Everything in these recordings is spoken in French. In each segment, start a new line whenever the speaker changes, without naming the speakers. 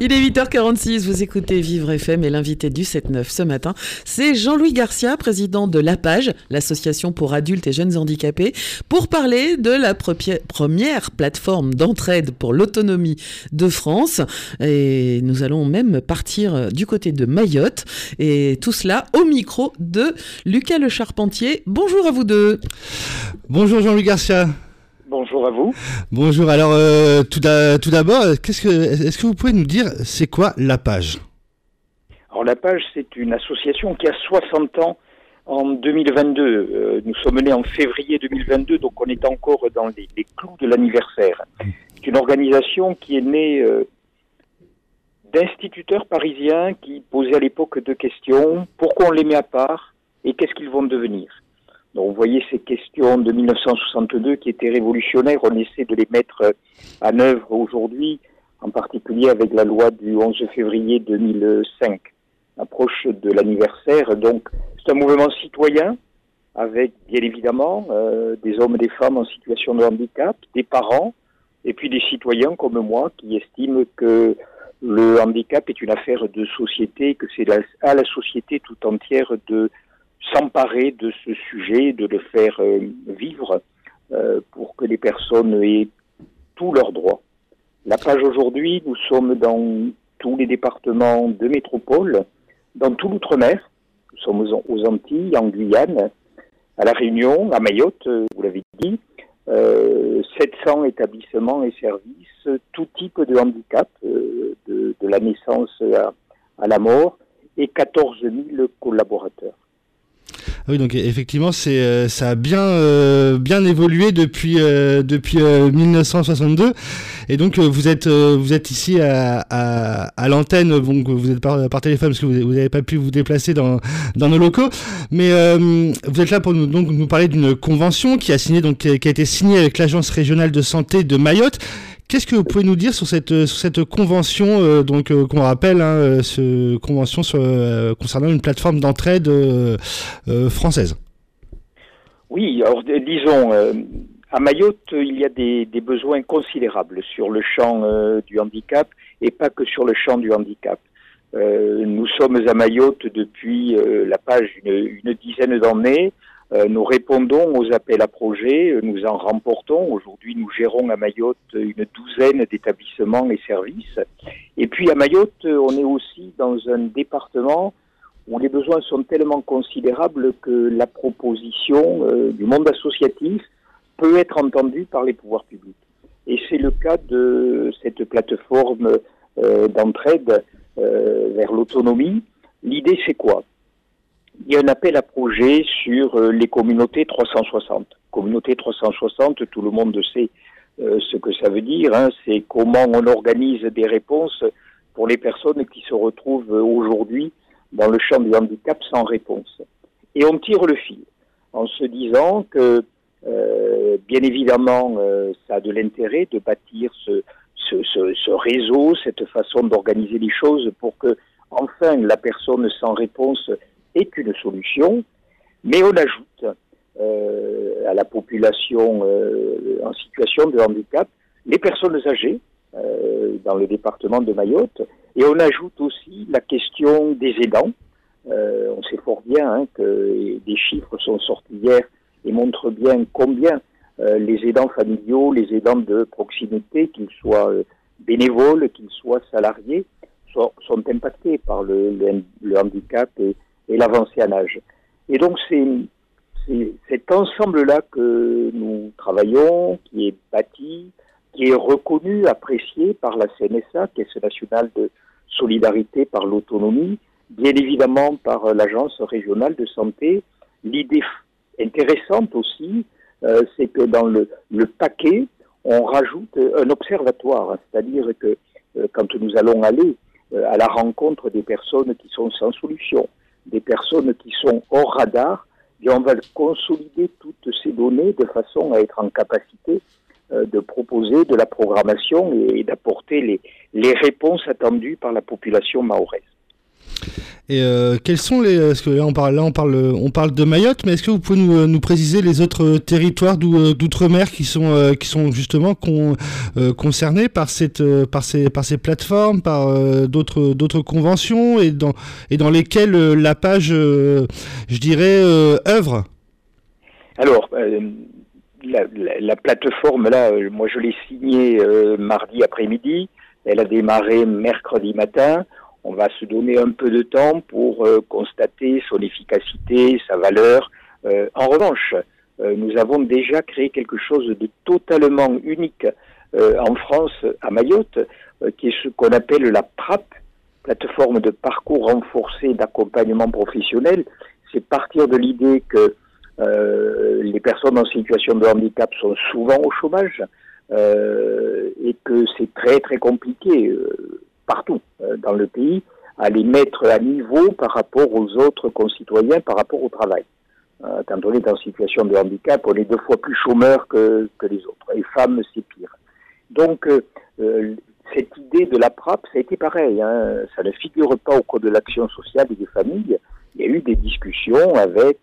Il est 8h46, vous écoutez Vivre FM et l'invité du 7-9 ce matin, c'est Jean-Louis Garcia, président de l'APAGE, l'association pour adultes et jeunes handicapés, pour parler de la première plateforme d'entraide pour l'autonomie de France. Et nous allons même partir du côté de Mayotte et tout cela au micro de Lucas Le Charpentier. Bonjour à vous deux.
Bonjour Jean-Louis Garcia.
Bonjour à vous.
Bonjour. Alors, euh, tout d'abord, qu'est-ce que, est-ce que vous pouvez nous dire, c'est quoi la page?
Alors, la page, c'est une association qui a 60 ans en 2022. Euh, nous sommes nés en février 2022, donc on est encore dans les, clous de l'anniversaire. C'est une organisation qui est née euh, d'instituteurs parisiens qui posaient à l'époque deux questions. Pourquoi on les met à part et qu'est-ce qu'ils vont devenir? Donc, vous voyez ces questions de 1962 qui étaient révolutionnaires, on essaie de les mettre en œuvre aujourd'hui, en particulier avec la loi du 11 février 2005, approche de l'anniversaire. Donc, c'est un mouvement citoyen avec, bien évidemment, euh, des hommes et des femmes en situation de handicap, des parents, et puis des citoyens comme moi qui estiment que le handicap est une affaire de société, que c'est à la société tout entière de s'emparer de ce sujet, de le faire euh, vivre euh, pour que les personnes aient tous leurs droits. La page aujourd'hui, nous sommes dans tous les départements de métropole, dans tout l'outre-mer. Nous sommes aux Antilles, en Guyane, à La Réunion, à Mayotte, vous l'avez dit. Euh, 700 établissements et services, tout type de handicap, euh, de, de, la naissance à, à la mort, et 14 000 collaborateurs.
Ah oui, donc effectivement, c'est euh, ça a bien euh, bien évolué depuis euh, depuis 1962. Et donc vous êtes vous êtes ici à, à, à l'antenne, donc vous êtes par, par téléphone parce que vous n'avez pas pu vous déplacer dans dans nos locaux, mais vous êtes là pour nous donc nous parler d'une convention qui a signé donc qui a été signée avec l'agence régionale de santé de Mayotte Qu'est-ce que vous pouvez nous dire sur cette, euh, cette convention, euh, donc euh, qu'on rappelle, hein, convention concernant une plateforme d'entraide française?
Oui, alors disons, à Mayotte, il y a des, des, besoins considérables sur le champ du handicap et pas que sur le champ du handicap. nous sommes à Mayotte depuis la page une, une dizaine d'années. Euh, nous répondons aux appels à projets, nous en remportons. Aujourd'hui, nous gérons à Mayotte une douzaine d'établissements et services. Et puis à Mayotte, on est aussi dans un département où les besoins sont tellement considérables que la proposition euh, du monde associatif peut être entendue par les pouvoirs publics. Et c'est le cas de cette plateforme euh, d'entraide vers l'autonomie. L'idée, c'est quoi? Il y a un appel à projet sur euh, les communautés 360. Communauté 360, tout le monde sait euh, ce que ça veut dire. Hein. C'est comment on organise des réponses pour les personnes qui se retrouvent aujourd'hui dans le champ du handicap sans réponse. Et on tire le fil en se disant que, euh, bien évidemment, ça a de l'intérêt de bâtir ce, ce, réseau, cette façon d'organiser les choses pour que, enfin, la personne sans réponse est une solution, mais on ajoute euh, à la population euh, en situation de handicap les personnes âgées euh, dans le département de Mayotte, et on ajoute aussi la question des aidants. on sait fort bien hein, que des chiffres sont sortis hier et montrent bien combien les aidants familiaux, les aidants de proximité, qu'ils soient bénévoles, qu'ils soient salariés, sont, impactés par le, le, le handicap et, et l'avancée en âge. Et donc c'est cet ensemble-là que nous travaillons, qui est bâti, qui est reconnu, apprécié par la CNSA, Caisse nationale de solidarité par l'autonomie, bien évidemment par l'Agence régionale de santé. L'idée intéressante aussi, euh, c'est que dans le, paquet, on rajoute un observatoire, c'est-à-dire que euh, quand nous allons aller euh, à la rencontre des personnes qui sont sans solution, des personnes qui sont hors radar, et on va consolider toutes ces données de façon à être en capacité euh, de proposer de la programmation et, d'apporter les, les réponses attendues par la population mahoraise.
Et euh, quels sont les parce que là on parle on parle de Mayotte, mais est-ce que vous pouvez nous, nous préciser les autres territoires d'outre-mer qui sont qui sont justement con, concernés par cette par ces par ces plateformes, par d'autres d'autres conventions et dans et dans lesquelles la page je dirais œuvre?
Alors la, la, plateforme là, moi je l'ai signée mardi après-midi. Elle a démarré mercredi matin on va se donner un peu de temps pour euh, constater son efficacité, sa valeur. Euh, en revanche, euh, nous avons déjà créé quelque chose de totalement unique en France, à Mayotte, qui est ce qu'on appelle la PRAP, plateforme de parcours renforcé d'accompagnement professionnel. C'est partir de l'idée que les personnes en situation de handicap sont souvent au chômage et que c'est très très compliqué partout euh, dans le pays à les mettre à niveau par rapport aux autres concitoyens, par rapport au travail. Euh, quand on est en situation de handicap, on est deux fois plus chômeur que, que les autres. Et femmes, c'est pire. Donc, euh, cette idée de la PRAP, ça a été pareil. Hein. Ça ne figure pas au Code de l'action sociale et des familles. Il y a eu des discussions avec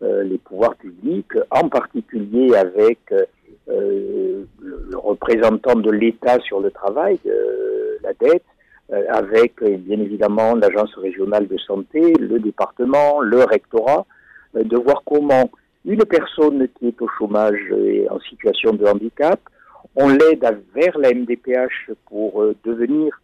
les pouvoirs publics, en particulier avec le, représentant de l'État sur le travail, la dette, euh, avec euh, bien évidemment l'agence régionale de santé, le département, le rectorat, euh, de voir comment une personne qui est au chômage et en situation de handicap, on l'aide vers la MDPH pour devenir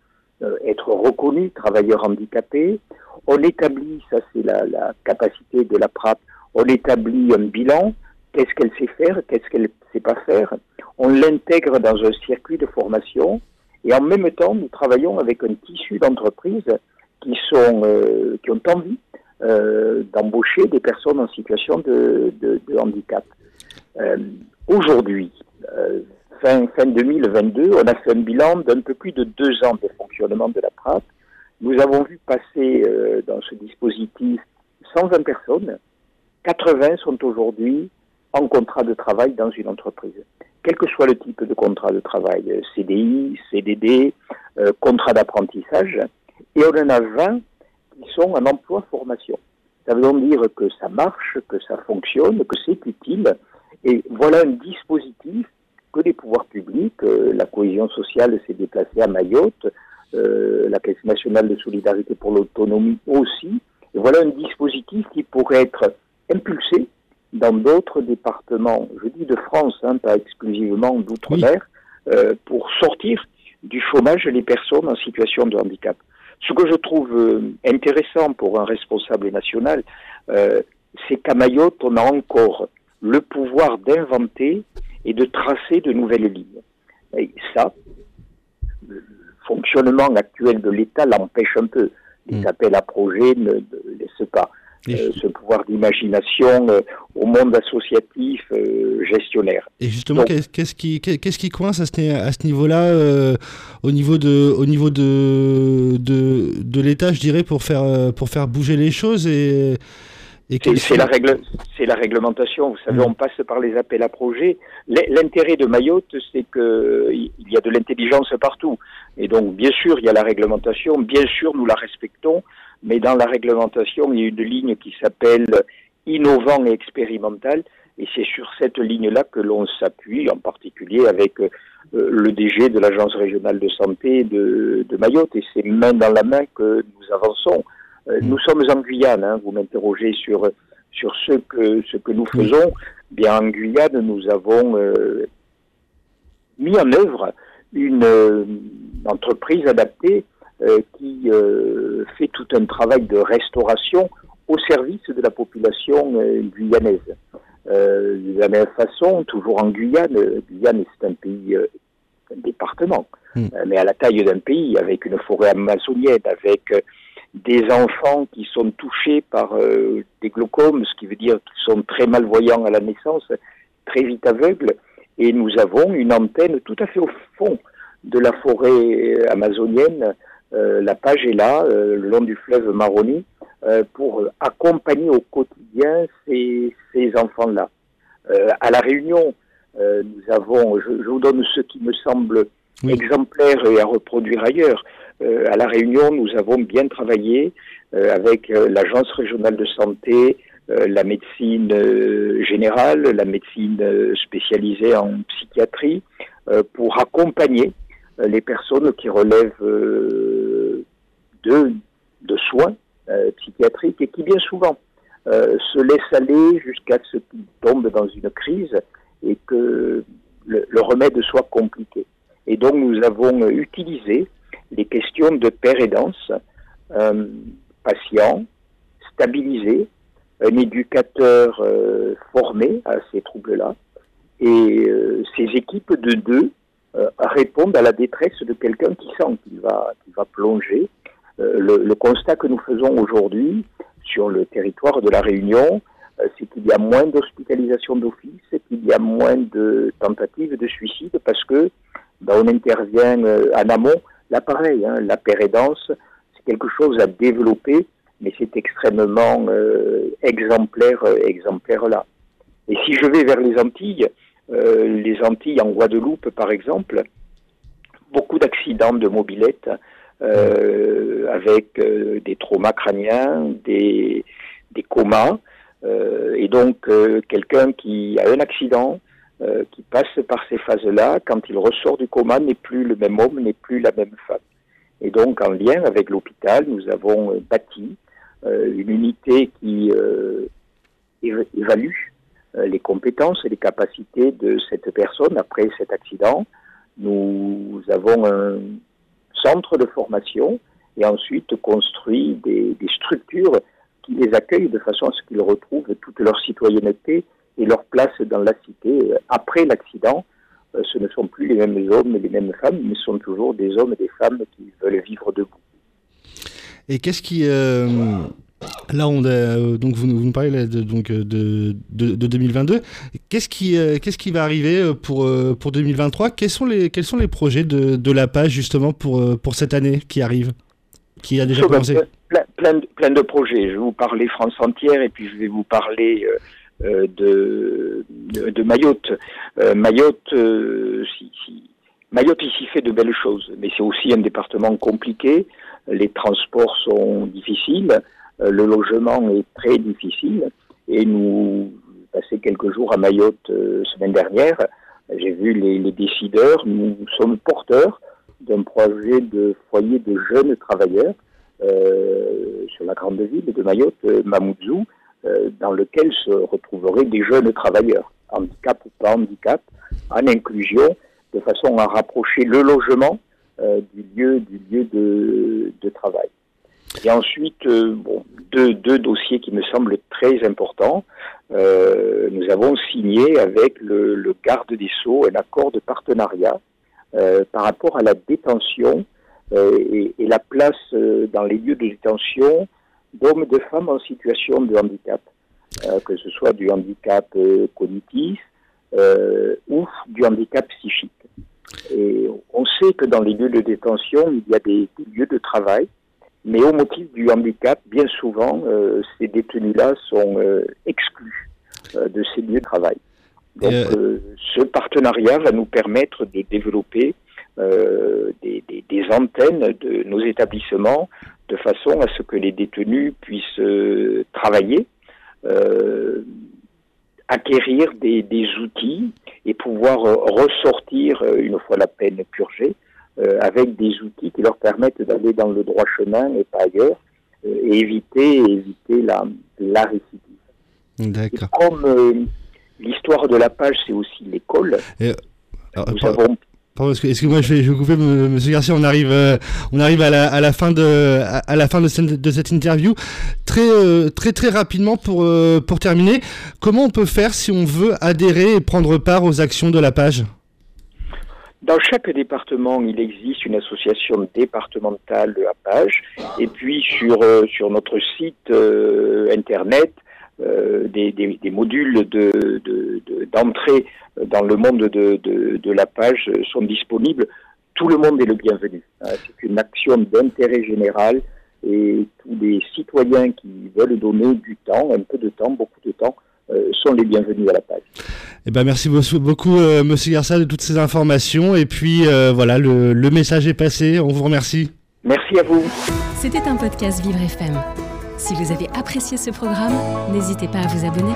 être reconnu travailleur handicapé. On établit, ça c'est la, la, capacité de la PRAP, on établit un bilan, qu'est-ce qu'elle sait faire, qu'est-ce qu'elle ne sait pas faire. On l'intègre dans un circuit de formation et en même temps, nous travaillons avec un tissu d'entreprises qui sont euh, qui ont envie euh, d'embaucher des personnes en situation de, de, de handicap. Euh, Aujourd'hui, euh, fin, fin 2022, on a fait un bilan d'un peu plus de deux ans de fonctionnement de la PRAP. Nous avons vu passer euh, dans ce dispositif 120 personnes. 80 sont aujourd'hui contrat de travail dans une entreprise. Quel que soit le type de contrat de travail, euh, CDI, CDD, euh, contrat d'apprentissage, et on en a 20 qui sont en emploi-formation. Ça veut donc dire que ça marche, que ça fonctionne, que c'est utile, et voilà un dispositif que les pouvoirs publics, euh, la cohésion sociale s'est déplacée à Mayotte, la Caisse nationale de solidarité pour l'autonomie aussi, et voilà un dispositif qui pourrait être impulsé dans d'autres départements, je dis de France, hein, pas exclusivement d'outre-mer, euh, pour sortir du chômage les personnes en situation de handicap. Ce que je trouve euh, intéressant pour un responsable national, euh, c'est qu'à Mayotte, on a encore le pouvoir d'inventer et de tracer de nouvelles lignes. Et ça, le fonctionnement actuel de l'État l'empêche un peu. Les mmh. appels à projets ne, ne laissent pas. Euh, ce pouvoir d'imagination euh, au monde associatif euh, gestionnaire.
Et justement, qu'est-ce qui, qu'est-ce qui coince à ce, à ce niveau-là, au niveau de, au niveau de, de, de l'État, je dirais, pour faire, pour faire bouger les choses et
c'est la, règle, la réglementation. Vous savez, mm. on passe par les appels à projets. L'intérêt de Mayotte, c'est qu'il y a de l'intelligence partout. Et donc, bien sûr, il y a la réglementation. Bien sûr, nous la respectons mais dans la réglementation, il y a une ligne qui s'appelle innovant et expérimental, et c'est sur cette ligne-là que l'on s'appuie, en particulier avec euh, le DG de l'Agence régionale de santé de, de Mayotte, et c'est main dans la main que nous avançons. Euh, nous sommes en Guyane, hein, vous m'interrogez sur, sur ce, que, ce que nous faisons. Bien, en Guyane, nous avons euh, mis en œuvre une entreprise adaptée qui euh, fait tout un travail de restauration au service de la population euh, guyanaise. de la même façon, toujours en Guyane, Guyane c'est un pays, un département, hmm. mais à la taille d'un pays, avec une forêt amazonienne, avec des enfants qui sont touchés par des glaucomes, ce qui veut dire qu'ils sont très malvoyants à la naissance, très vite aveugles, et nous avons une antenne tout à fait au fond de la forêt amazonienne euh, la page est là, euh, le long du fleuve Maroni, pour accompagner au quotidien ces, ces enfants-là. à la Réunion, nous avons, je, je, vous donne ce qui me semble oui. exemplaire et à reproduire ailleurs. à la Réunion, nous avons bien travaillé avec l'Agence régionale de santé, la médecine générale, la médecine spécialisée en psychiatrie, pour accompagner les personnes qui relèvent de, de soins psychiatriques et qui bien souvent se laissent aller jusqu'à ce qu'ils tombent dans une crise et que le, remède soit compliqué. Et donc nous avons utilisé les questions de père aidance, euh, patient, stabilisé, un éducateur euh, formé à ces troubles-là, et euh, ces équipes de deux euh, répondent à la détresse de quelqu'un qui sent qu'il va, qu'il va plonger. Le, le, constat que nous faisons aujourd'hui sur le territoire de la Réunion, c'est qu'il y a moins d'hospitalisation d'office, qu'il y a moins de tentatives de suicide parce que ben, on intervient en amont. Là, pareil, hein, la pérédance, c'est quelque chose à développer, mais c'est extrêmement euh, exemplaire, exemplaire là. Et si je vais vers les Antilles, euh, les Antilles en Guadeloupe, par exemple, beaucoup d'accidents de mobilette euh, avec des traumas crâniens, des, comas, euh, et donc, euh, quelqu'un qui a un accident, euh, qui passe par ces phases-là, quand il ressort du coma, n'est plus le même homme, n'est plus la même femme. Et donc, en lien avec l'hôpital, nous avons bâti une unité qui évalue les compétences et les capacités de cette personne après cet accident. Nous avons un centre de formation et ensuite construit des, structures qui les accueillent de façon à ce qu'ils retrouvent toute leur citoyenneté et leur place dans la cité. Après l'accident, ce ne sont plus les mêmes hommes et les mêmes femmes, mais ce sont toujours des hommes et des femmes qui veulent vivre debout.
Et qu'est-ce qui... Euh, là, on a, donc vous, vous nous parlez de, donc, de, de, de 2022. Qu'est-ce qui, qu'est-ce qui va arriver pour, pour 2023 quels sont, les, quels sont les projets de, de la page justement pour, pour cette année qui arrive Qui a déjà commencé?
Plein, plein, de, plein de projets. Je vais vous parler France entière et puis je vais vous parler euh, de, de, de, Mayotte. Euh, Mayotte, euh, si, si, Mayotte ici fait de belles choses, mais c'est aussi un département compliqué. Les transports sont difficiles, euh, le logement est très difficile et nous passé quelques jours à Mayotte euh, semaine dernière. J'ai vu les, les décideurs. Nous sommes porteurs d'un projet de foyer de jeunes travailleurs euh, sur la grande ville de Mayotte, euh, Mamoudzou, euh, dans lequel se retrouveraient des jeunes travailleurs, handicap ou pas handicap, en inclusion, de façon à rapprocher le logement du lieu, du lieu de, de travail. Et ensuite, euh, bon, deux, deux, dossiers qui me semblent très importants. Euh, nous avons signé avec le, le, garde des Sceaux un accord de partenariat euh, par rapport à la détention et, et, la place dans les lieux de détention d'hommes et de femmes en situation de handicap, que ce soit du handicap cognitif ou du handicap psychique. Et on sait que dans les lieux de détention, il y a des lieux de travail mais au motif du handicap, bien souvent, euh, ces détenus-là sont euh, exclus euh, de ces lieux de travail. Donc, ce partenariat va nous permettre de développer des, des, des, antennes de nos établissements de façon à ce que les détenus puissent travailler, acquérir des, des, outils et pouvoir ressortir, une fois la peine purgée, euh, avec des outils qui leur permettent d'aller dans le droit chemin et pas ailleurs, euh, et éviter, éviter la, la récidive.
D'accord.
Comme euh, l'histoire de la page, c'est aussi l'école, nous avons
Pardon, excusez-moi, je vais, je vais couper, Monsieur Garcia. On arrive, euh, on arrive à la, à la fin de, à, à la fin de cette, de cette interview. Très, euh, très, très rapidement pour, euh, pour terminer. Comment on peut faire si on veut adhérer et prendre part aux actions de la page?
Dans chaque département, il existe une association départementale de la page, et puis sur euh, sur notre site euh, internet, euh, des, modules de, d'entrée de, dans le monde de, la page sont disponibles. Tout le monde est le bienvenu. C'est une action d'intérêt général et tous les citoyens qui veulent donner du temps, un peu de temps, beaucoup de temps, sont les bienvenus à la page.
Eh ben merci beaucoup, euh, Monsieur Garcia, de toutes ces informations. Et puis euh, voilà, le, le message est passé. On vous remercie.
Merci à vous.
C'était un podcast Vivre FM. Si vous avez apprécié ce programme, n'hésitez pas à vous abonner.